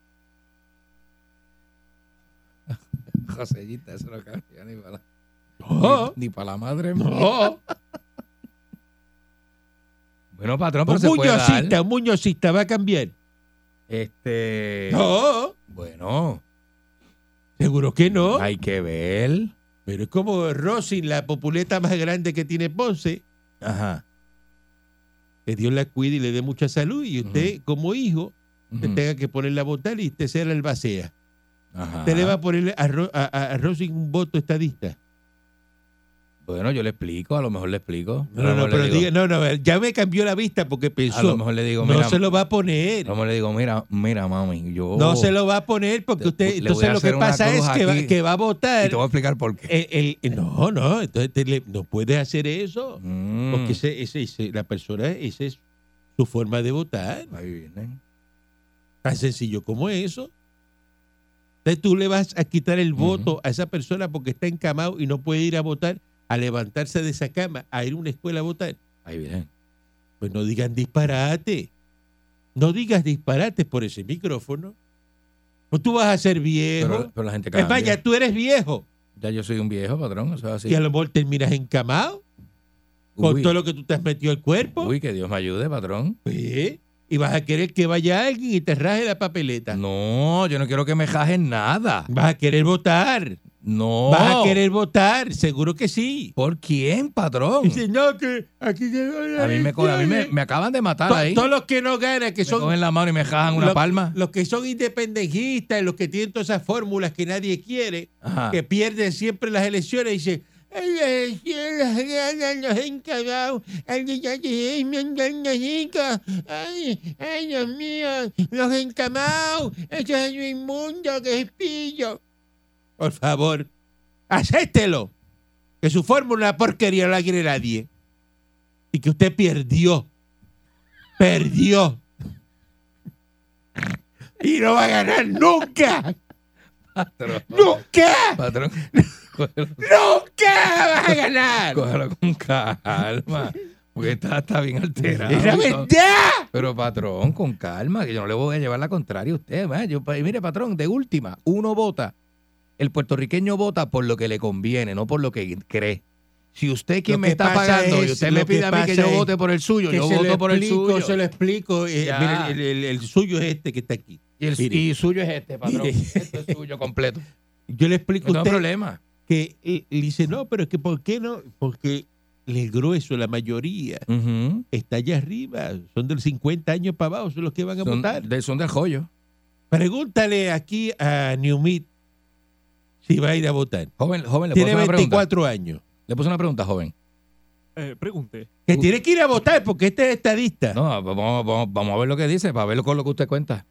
D: Josellita, eso no cambia ni para la,
C: No,
D: ni para la madre mía.
C: no.
D: Bueno, patrón, pero
C: Un
D: se puede dar.
C: muñozista, un muñozista va a cambiar.
D: Este.
C: No,
D: Bueno,
C: seguro que no.
D: hay que ver.
C: Pero es como Rossi, la populeta más grande que tiene Ponce,
D: Ajá.
C: que Dios la cuide y le dé mucha salud. Y usted, como hijo,
D: Ujú.
C: tenga que ponerla a votar y usted sea el albacea.
D: Ajá.
C: Usted le va a poner a, Ro- a, a- Rosing un voto estadista.
D: Bueno, yo le explico, a lo mejor le explico.
C: No, no, pero
D: digo-
C: diga, no, no, ya me cambió la vista porque
D: A lo
C: pensó,
D: mejor le digo,
C: no se lo va a poner.
D: a lo mejor le digo, mira, mira, mami, yo...
C: No se lo va a poner porque usted,
D: le
C: entonces lo que pasa es que va, que va a votar.
D: Y te voy a explicar por qué.
C: el- el- no, no, entonces te le- no puedes hacer eso.
D: Mm.
C: Porque ese, ese, ese- la persona, esa es su forma de votar.
D: Ahí viene.
C: Tan sencillo como eso. Entonces tú le vas a quitar el voto a esa persona porque está encamado y no puede ir a votar, a levantarse de esa cama, a ir a una escuela a votar.
D: Ahí viene.
C: Pues no digan disparate. No digas disparate por ese micrófono. O tú vas a ser viejo.
D: Pero, pero la gente cambia.
C: ya tú eres viejo.
D: Ya yo soy un viejo, patrón, eso es así.
C: Y a lo mejor terminas encamado con todo lo que tú te has metido al cuerpo.
D: uy, que Dios me ayude, patrón.
C: Pues, y vas a querer que vaya alguien y te raje la papeleta.
D: No, yo no quiero que me jajen nada.
C: Vas a querer votar.
D: No.
C: Vas a querer votar. Seguro que sí.
D: ¿Por quién, patrón?
C: Dice, no, que aquí llegó
D: A mí me, co- a mí me,
C: elección".
D: me acaban de matar
C: To-
D: ahí.
C: Todos los que no ganan, que
D: me
C: son
D: cogen la mano y me jajan una palma.
C: Los que son independentistas, los que tienen todas esas fórmulas que nadie quiere,
D: Ajá.
C: que pierden siempre las elecciones, dicen, ay, las ganan los encargados, ay, ay, ay, ay, ay, ay, Dios mío, los encamados, eso es un inmundo que es pillo. Por favor, acéptelo, que su fórmula porquería no la quiere nadie. Y que usted perdió, perdió. Y no va a ganar nunca.
D: Patrón.
C: ¡Nunca!
D: Patrón. Cógelo,
C: ¡Nunca vas a ganar!
D: cógelo con calma. Porque está, está bien alterado.
C: ¡Es la
D: y
C: verdad!
D: Pero patrón, con calma, que yo no le voy a llevar la contraria a usted. ¿verdad? Yo, pa- mire, patrón, de última, uno vota. El puertorriqueño vota por lo que le conviene, no por lo que cree. Si usted quien me está pagando y
C: es-
D: usted
C: lo
D: me pide a mí que yo vote por el suyo, yo voto por el suyo.
C: Se lo explico. eh, mire, el, el- el suyo es este que está aquí.
D: Y, el, y suyo es este, patrón.
C: Mire.
D: Esto es suyo completo.
C: Yo le explico
D: No
C: a
D: tengo
C: usted
D: problema.
C: Que eh, le dice, no, pero es que ¿por qué no? Porque el grueso, la mayoría, está allá arriba. Son del 50 años para abajo, son los que van a
D: son,
C: votar.
D: de- son del joyo.
C: Pregúntale aquí a Newmit si va a ir a votar.
D: Joven, joven, le puedo
C: Tiene
D: hacer una pregunta.
C: 24 años.
D: Le puse una pregunta, joven.
I: Eh, pregunte.
C: Que tiene que ir a votar porque este es estadista.
D: No, vamos, vamos, vamos a ver lo que dice, para ver con lo que usted cuenta.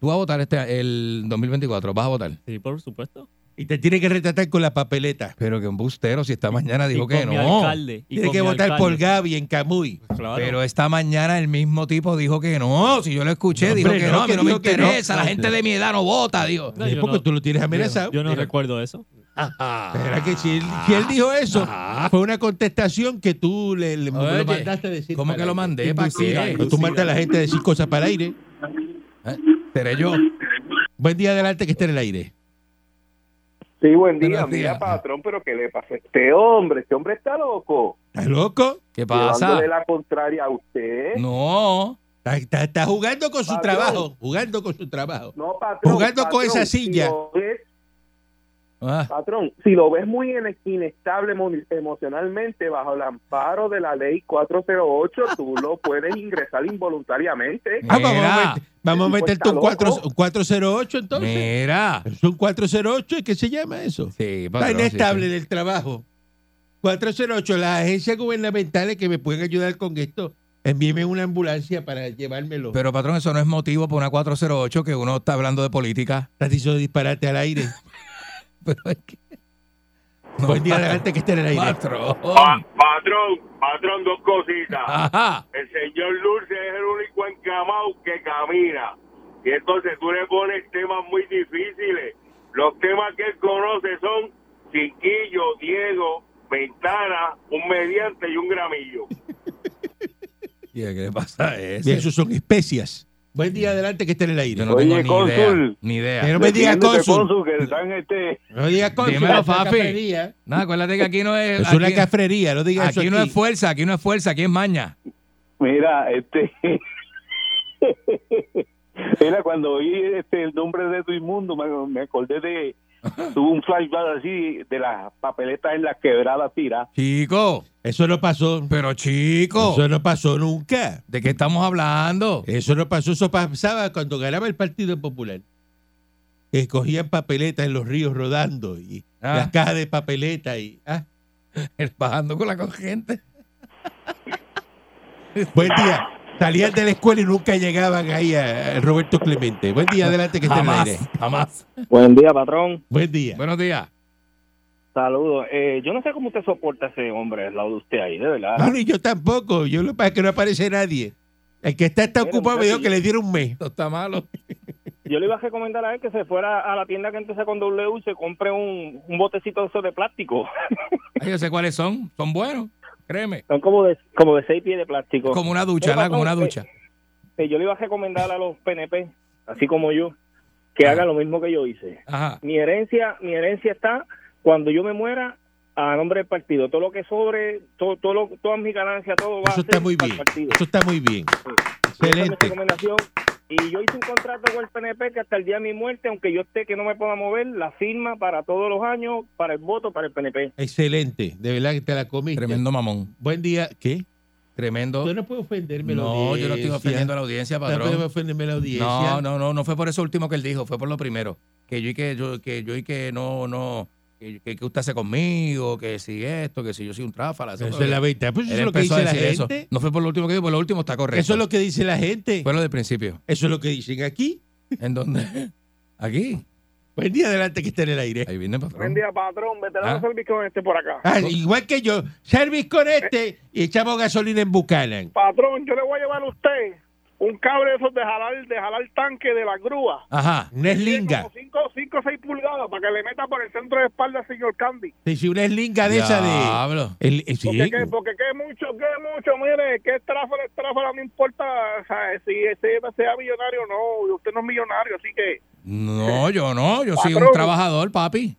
D: Tú vas a votar este el 2024, vas a votar.
I: Sí, por supuesto.
C: Y te tiene que retratar con la papeleta.
D: Pero que un bustero, si esta mañana dijo
I: y
D: que
I: mi
D: no.
I: alcalde. y
C: Tiene
I: con
C: que
I: mi
C: votar por. Gaby en Camuy.
I: Claro.
D: Pero esta mañana el mismo tipo dijo que no. Si yo lo escuché,
C: No,
D: dijo
C: hombre,
D: que
C: no, que
D: no me
C: dijo
D: interesa. La gente de mi edad no vota, digo.
I: No,
C: porque
I: no-
C: tú lo tienes amenazado.
I: Yo no
D: Mira.
I: recuerdo eso.
C: Pero es que si él, si él dijo eso, fue una contestación que tú le, le-
D: Oye,
C: lo mandaste a decir.
D: ¿cómo que lo mandé? ¿Para qué?
C: Pero tú mandas a la gente a decir cosas para el aire.
D: ¿Eh? Seré yo.
C: Buen día adelante que esté en el aire.
J: Sí, buen día. Mira, patrón, pero ¿qué le pasa a este hombre? Este hombre está loco.
C: ¿Estás loco?
D: ¿Qué pasa?
J: Llevándole la contraria a usted.
D: No.
C: Está, está- está jugando con su trabajo. Jugando con su trabajo.
J: No, patrón.
C: Jugando con esa
J: si
C: silla.
D: Ah,
J: patrón, si lo ves muy in- inestable emo- emocionalmente bajo el amparo de la ley 408, tú lo puedes ingresar involuntariamente.
C: Ah, vamos, a meter- vamos a
J: Tipo
C: meterte un
J: está
C: 4,
J: loco.
C: un 408 entonces.
D: mira.
C: Es un 408, ¿qué se llama eso?
D: Sí,
C: Está
D: patrón, sí,
C: inestable
D: sí.
C: del trabajo. 408, las agencias gubernamentales que me pueden ayudar con esto, envíenme una ambulancia para llevármelo.
D: Pero, patrón, eso no es motivo para una 408 que uno está hablando de política.
C: Estás diciendo disparate al aire.
D: Pero es que...
C: Buen día adelante que esté en el aire.
D: Patrón.
E: Pa- patrón, patrón, dos cositas.
D: Ajá.
E: El señor Dulce es el único encamado que camina. Y entonces tú le pones temas muy difíciles. Los temas que él conoce son Chiquillo, Diego, Ventana, un mediante y un gramillo.
D: ¿Y qué le pasa a ese?
C: Bien, esos son especias. Buen día adelante que esté en el aire.
D: Yo no
J: Oye,
D: tengo ni idea.
J: cónsul.
D: Ni
C: Que
D: idea.
C: no me diga
J: Defiéndete,
C: cónsul.
J: que están este...
C: No diga cónsul.
D: Dímelo, papi. Nada, acuérdate que aquí no es.
C: Es una
D: aquí-
C: cafrería, no diga eso
D: Aquí no
C: aquí.
D: es fuerza, aquí no es fuerza, aquí es maña.
J: Mira, este... Mira, cuando oí este, el nombre de tu inmundo, me, me acordé de tuvo un flashback así de las papeletas en las quebradas tiras.
D: Chico,
C: Eso no pasó.
D: pero chico,
C: Eso no pasó nunca.
D: ¿de qué estamos hablando?
C: Eso no pasó. Eso pasaba cuando ganaba el Partido Popular. Que cogían papeletas en los ríos rodando y
D: Ah.
C: las cajas de papeleta y. ah.
D: Bajando con la corriente.
C: Buen día. Salían de la escuela y nunca llegaban ahí a, Roberto Clemente. Buen día, adelante que esté en el aire.
D: Jamás, jamás.
J: Buen día, patrón.
C: Buen día.
D: Buenos días.
J: Saludos. Eh, yo no sé cómo usted soporta a ese hombre al lado de usted ahí, de verdad.
C: No, ni yo tampoco. Yo lo que pasa es que no aparece nadie. El que está, está
J: Mira,
C: ocupado me dijo que le dieron un mes.
D: Esto está malo.
J: Yo le iba a recomendar a él que se fuera a la tienda que empieza con W y se compre un, un botecito de plástico.
D: Ay, yo sé cuáles son. Son buenos. Créeme.
J: Son como de, como de seis pies de plástico.
D: Como una ducha, ¿verdad? Como una ducha.
J: eh, yo le iba a recomendar a los PNP, así como yo, que
D: Ajá.
J: hagan lo mismo que yo hice.
D: Ajá.
J: Mi herencia, mi herencia está cuando yo me muera a nombre del partido. Todo lo que sobre, todo, todo lo, todas mis ganancias, todo va
C: Eso
J: a ser
C: está muy bien.
J: partido.
C: Eso está muy bien.
J: Esa es mi
C: Excelente.
J: recomendación. Y yo hice un contrato con el PNP que hasta el día de mi muerte, aunque yo esté que no me pueda mover, la firma para todos los años, para el voto, para el PNP.
C: Excelente. De verdad que te la comiste.
D: Tremendo mamón.
C: Buen día. ¿Qué?
D: Tremendo.
C: Yo no puedo ofenderme la
D: No, yo no estoy ofendiendo a la audiencia,
C: No puedo ofenderme a la audiencia.
D: No, no, no, no fue por eso último que él dijo, fue por lo primero. Que yo y que yo, que yo y que no, no, que, que, usted hace conmigo, que si esto, que si yo soy un tráfala.
C: Eso es la verdad. Pues eso es lo que dice la
D: eso.
C: gente.
D: No fue por lo último que dijo, por lo último está correcto.
C: Eso es lo que dice la gente.
D: Fue lo del principio.
C: Eso es lo que dicen aquí.
D: ¿En dónde? Aquí.
C: Buen día adelante que está en el aire.
D: Ahí viene patrón.
J: día, patrón. Veterano
D: Ah.
J: servicio con este por acá.
C: Ah, igual que yo. Service con este y echamos gasolina en Buchanan.
J: Patrón, yo le voy a llevar a usted un cable de esos de jalar, de jalar tanque de la grúa.
D: Ajá.
C: Una eslinga.
J: 5 o 6 pulgadas para que le meta por el centro de espalda al señor Candy.
C: Sí, sí, una eslinga de esa de.
D: Diablo.
C: El, eh, sí.
J: Porque, que, porque que mucho, que mucho, mire, que tráfala, tráfala, no importa, o sea, si ese sea millonario o no, usted no es millonario, así que...
D: No, yo no, yo soy un
J: Patrón.
D: trabajador, papi.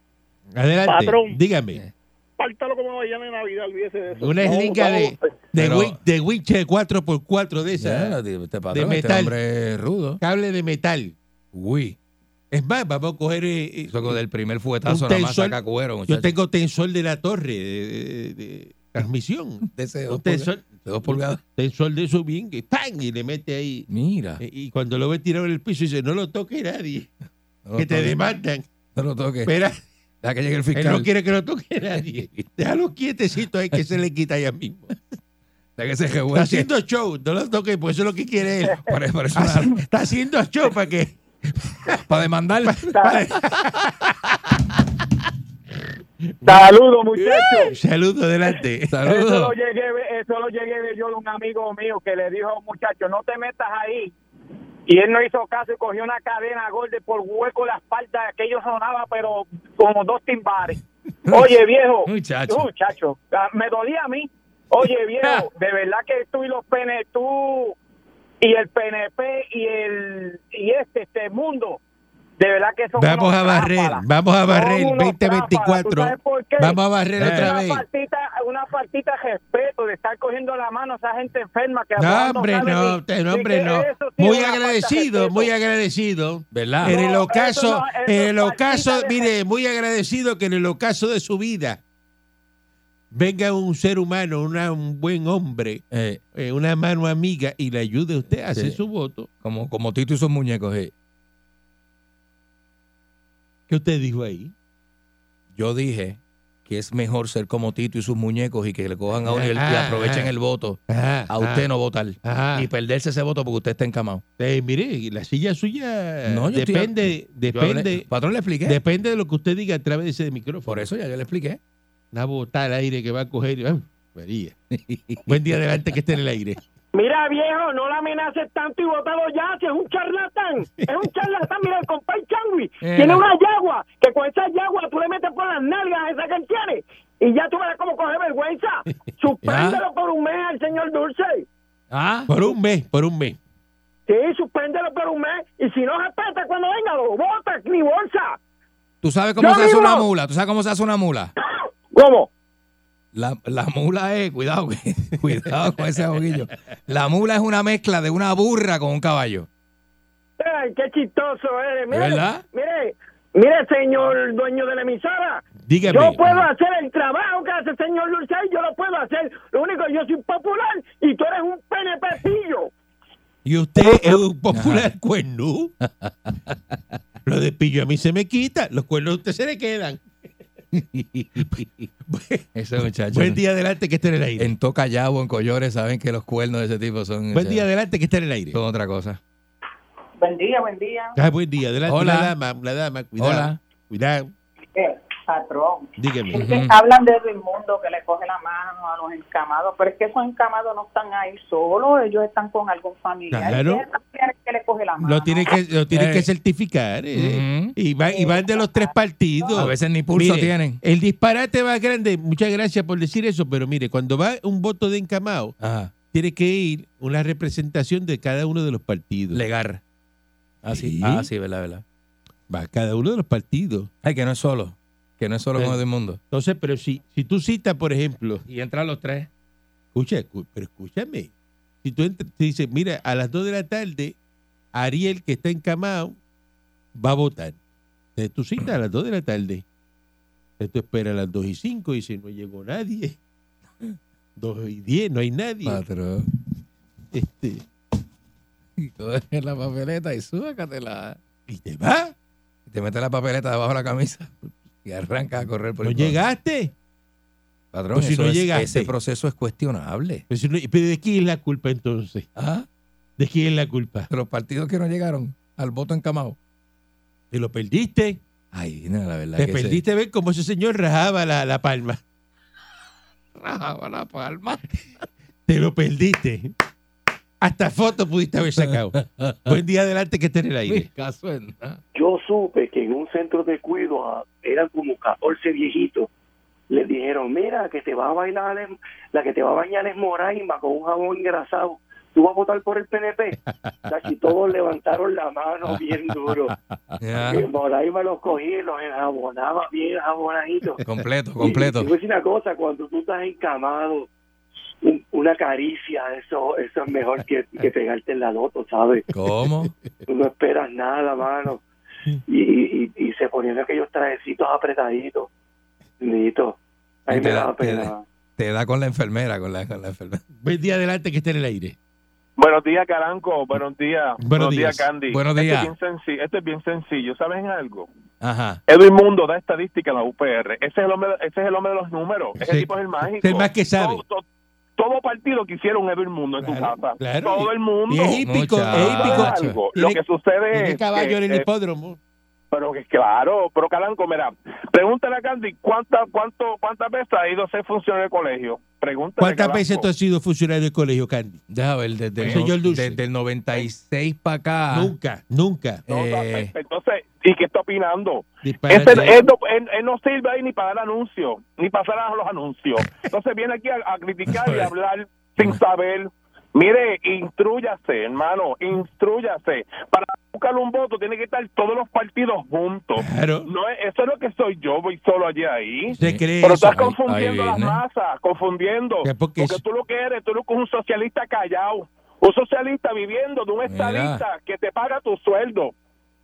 C: Adelante.
J: Patrón.
C: Dígame.
J: Pártalo como mañana de Navidad, olvídese de eso.
C: Una eslinga
J: no,
C: de, de,
D: Pero-
C: win- de winche 4x4 de
D: Ya,
C: esa.
D: este patrón,
C: de
D: este
C: metal.
D: hombre es rudo.
C: Cable de metal.
D: Uy.
C: Es más, vamos a coger. eh, eh,
D: Eso del primer fuetazo nada más saca cuero,
C: yo tengo tensor de la torre de, de- de transmisión.
D: de ese dos pulgadas.
C: tensor,
D: De dos pulgadas.
C: tensor de eso bien, que ¡pam! y le mete ahí.
D: Mira.
C: Eh, Y cuando lo ve tirado en el piso, dice: No lo toque nadie,
D: No
C: que te
D: toque.
C: demandan.
D: No lo toque.
C: Espera,
D: Deja que llegue el
C: él
D: fiscal.
C: no quiere que lo toque nadie. Déjalo quietecito ahí que se le quita ya mismo.
D: Deja que se
C: Está haciendo show, no lo toque, pues eso es lo que quiere él.
D: Por, por eso
C: Está,
D: una-
C: está haciendo show para que.
D: para demandar.
J: Saludos, muchachos.
C: Saludos, adelante.
J: Eso lo,
D: Saludos.
J: llegué, eso lo llegué de yo de un amigo mío que le dijo a un muchacho, no te metas ahí. Y él no hizo caso y cogió una cadena gorda por hueco de la espalda. Aquello sonaba, pero como dos timbales. Oye, viejo.
D: Muchacho.
J: Muchacho. ah, Me dolía a mí. Oye, viejo, de verdad que tú y los PNP, tú y el PNP y el y este, este mundo, de verdad que son
C: Vamos
J: unos
C: a barrer,
J: tráfalas.
C: vamos a barrer el
J: unos tráfalas. ¿Tú
C: 2024.
J: sabes por qué?
C: Vamos a barrer
D: Eh.
C: otra
J: una
C: vez.
J: Partita, una partita de respeto de estar cogiendo la mano a esa gente enferma que
C: No, hombre, no, usted, no, hombre, no. Muy
J: una
C: agradecido, muy agradecido.
D: ¿Verdad?
C: En el ocaso,
J: no,
C: en el ocaso, mire, muy agradecido que en el ocaso de su vida venga un ser humano, una- un buen hombre,
D: Eh,
C: eh, una mano amiga y le ayude a usted a hacer
D: Sí.
C: su voto.
D: como, como Tito y sus muñecos. eh.
C: ¿Qué usted dijo ahí?
D: Yo dije que es mejor ser como Tito y sus muñecos y que le cojan a uno y, el- y
C: Ah,
D: aprovechen
C: ah.
D: el voto.
C: Ajá,
D: A usted no votar. Y perderse ese voto porque usted está encamado.
C: Eh, mire, la silla suya
D: No, estoy-
C: depende,
D: hablé-
C: depende,
D: patrón, le expliqué.
C: depende de lo que usted diga a través de ese micrófono.
D: Por eso ya yo le expliqué.
C: Una botada al aire que va a coger. ah, María. Buen día adelante que esté en el aire.
J: Mira, viejo, no la amenaces tanto y bótalo ya, si es un charlatán. Es un charlatán, mira, el compadre Changui.
D: Eh.
J: Tiene una yagua, que con esa yagua tú le metes por las nalgas a esa que él tiene. Y ya tú verás cómo coge vergüenza. Suspéndelo por un mes al señor Dulce.
D: Ah,
C: Por un mes, por un mes.
J: Sí, suspéndelo por un mes. Y si no respeta cuando venga, lo botas, ni bolsa.
D: ¿tú sabes cómo
J: Yo
D: se hace una mula? ¿Tú sabes cómo se hace una mula?
J: ¿Cómo?
D: La, la mula es, cuidado, cuidado con ese boquillo. La mula es una mezcla de una burra con un caballo.
J: Ay, qué chistoso eres. Mire,
D: ¿Verdad?
J: mire, Mire, señor dueño de la emisora,
C: Dígame.
J: yo puedo hacer el trabajo que hace el señor Dulce, yo lo puedo hacer. Lo único, yo soy popular y tú eres un penepecillo.
C: Y usted es un popular cuerno. Lo de pillo a mí se me quita, los cuernos a usted se le quedan.
D: Ese muchacho.
C: Buen día adelante que esté en el aire.
D: En Tocayabo, en Collores, saben que los cuernos de ese tipo son.
C: Buen día adelante que esté en el aire.
D: Son otra cosa.
K: Buen día, buen día.
C: Ah, buen día adelante.
D: Hola.
C: Una dama, una dama, cuidado.
D: Hola.
C: Cuidado.
K: Eh, patrón.
C: Dígame.
K: Es que hablan de Edmundo que le coge la mano a los encamados, pero es que esos encamados no están ahí solos, ellos están con algún familiar.
C: Claro.
K: ¿Quién es que le coge la mano?
C: Lo tiene que, lo tiene
D: Eh.
C: que certificar. eh. Y, van, y van de los tres partidos.
D: A veces ni pulso
C: Mire,
D: tienen.
C: El disparate más grande, muchas gracias por decir eso, pero mire, cuando va un voto de encamado,
D: Ajá.
C: tiene que ir una representación de cada uno de los partidos.
D: Legar. Ah, sí.
C: Sí.
D: Ah, sí, verdad, verdad.
C: Va cada uno de los partidos.
D: Ay, que no es solo. Que no es solo con el mundo.
C: Entonces, pero si, si tú citas, por ejemplo,
D: Y entran los tres.
C: escucha, escu- pero escúchame, si tú entras, te dices, mira, a las 2 de la tarde, Ariel, que está encamado, va a votar. Entonces, tú citas a las 2 de la tarde. Entonces, tú esperas a las 2 y 5 y dice, no llegó nadie. 2 y 10, no hay nadie.
D: Patrón.
C: Este,
D: Y coge la papeleta y súbacatela.
C: y te va.
D: Y te metes la papeleta debajo de la camisa y arrancas a correr por
C: No
D: el
C: llegaste.
D: Patrón,
C: Pues si
D: eso
C: no
D: es-
C: llegaste.
D: ese proceso es cuestionable.
C: Pero, si no- pero ¿de quién es la culpa entonces?
D: ¿Ah?
C: ¿De quién es la culpa?
D: De los partidos que no llegaron al voto encamado.
C: ¿Te lo perdiste?
D: Ay, no, la verdad
C: Te
D: que
C: perdiste ver cómo ese señor rajaba la, la palma.
D: rajaba la palma.
C: Te lo perdiste. Hasta foto pudiste haber sacado. Buen día adelante que esté en el aire.
L: Yo supe que en un centro de cuido ah, eran como 14 viejitos. Les dijeron, mira, que te va a bailar, es- la que te va a bañar es Moraima con un jabón engrasado. ¿Tú vas a votar por el PNP? Casi todos levantaron la mano bien duro.
D: Ya.
L: Que Moraima los cogía y los enjabonaba bien enjabonaditos.
D: Completo,
L: Y-
D: completo.
L: Y, decir una cosa, cuando tú estás encamado, un- una caricia, eso eso es mejor que, que pegarte en la loto, ¿sabes?
D: ¿Cómo?
L: Tú no esperas nada, mano. Y, y, y se ponían aquellos trajecitos apretaditos. Nito. Ahí me
D: da- te
L: pena.
D: da- Te da con la enfermera, con la, con la enfermera.
C: Buen día adelante que esté en el aire.
F: Buenos días, Caranco. Buenos días.
C: Buenos días.
F: Candy.
D: Buenos
F: Esto
D: días.
F: es, bien sencillo. Esto es bien sencillo. ¿Saben algo?
D: Ajá.
F: Edwin Mundo da estadística en la UPR. Ese es el hombre, ese es el hombre de los números. Ese
C: Sí.
F: tipo es el mágico.
C: Es el más que sabe.
F: Todo, todo- todo partido quisiera un Edwin Mundo en su
C: Claro,
F: casa.
C: claro.
F: Todo el mundo.
C: Y es hípico, es
F: ¿Sabes
C: hípico.
F: Lo que sucede
C: Tiene
F: es
C: caballo
F: que,
C: en el
F: eh,
C: hipódromo.
F: pero que claro, pero Calanco, mira, pregúntale a Candy ¿cuánta, cuánto, cuántas veces ha ido a ser funcionario de colegio. Pregúntale.
C: ¿Cuántas
F: Calanco.
C: veces tú has sido funcionario del colegio, Candy?
D: Deja ver, desde el,
C: Señor
D: no-
C: Dulce.
D: desde el 96 para acá.
C: Nunca, nunca.
F: No,
D: Eh,
F: Entonces, ¿y qué está opinando? Este, él, no, él- él no sirve ahí ni para dar anuncios, ni para hacer los anuncios. Entonces viene aquí a, a criticar y a hablar sin saber. Mire, instruyase, hermano, instruyase. Para buscar un voto tiene que estar todos los partidos juntos.
C: Claro.
F: No es, eso es lo que soy yo, voy solo allí ahí.
C: Se cree
F: Pero
C: eso.
F: estás confundiendo
D: ahí
F: las
D: viene.
F: masas, confundiendo.
C: Que porque
F: Porque tú lo que eres, tú lo que eres un socialista callado. Un socialista viviendo de un
D: Mira.
F: estadista que te paga tu sueldo.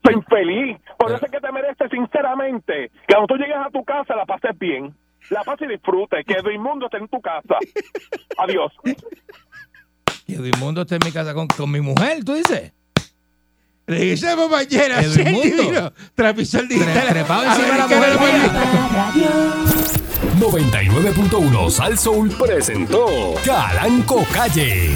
F: Soy infeliz. Por
D: Pero-
F: eso es que te mereces, sinceramente, que cuando tú llegues a tu casa la pases bien. La pases y disfrutes. Que el mundo esté en tu casa. Adiós.
D: que Edmundo está en mi casa con, con mi mujer, ¿tú dices?
C: Regresamos mañana.
D: Edwin
C: divino. Transmisor digital.
D: Tre- trepado encima de la
C: Americano
D: mujer
C: Podcast.
B: La Radio.
A: 99.1 Sal Soul presentó Calanco Calle.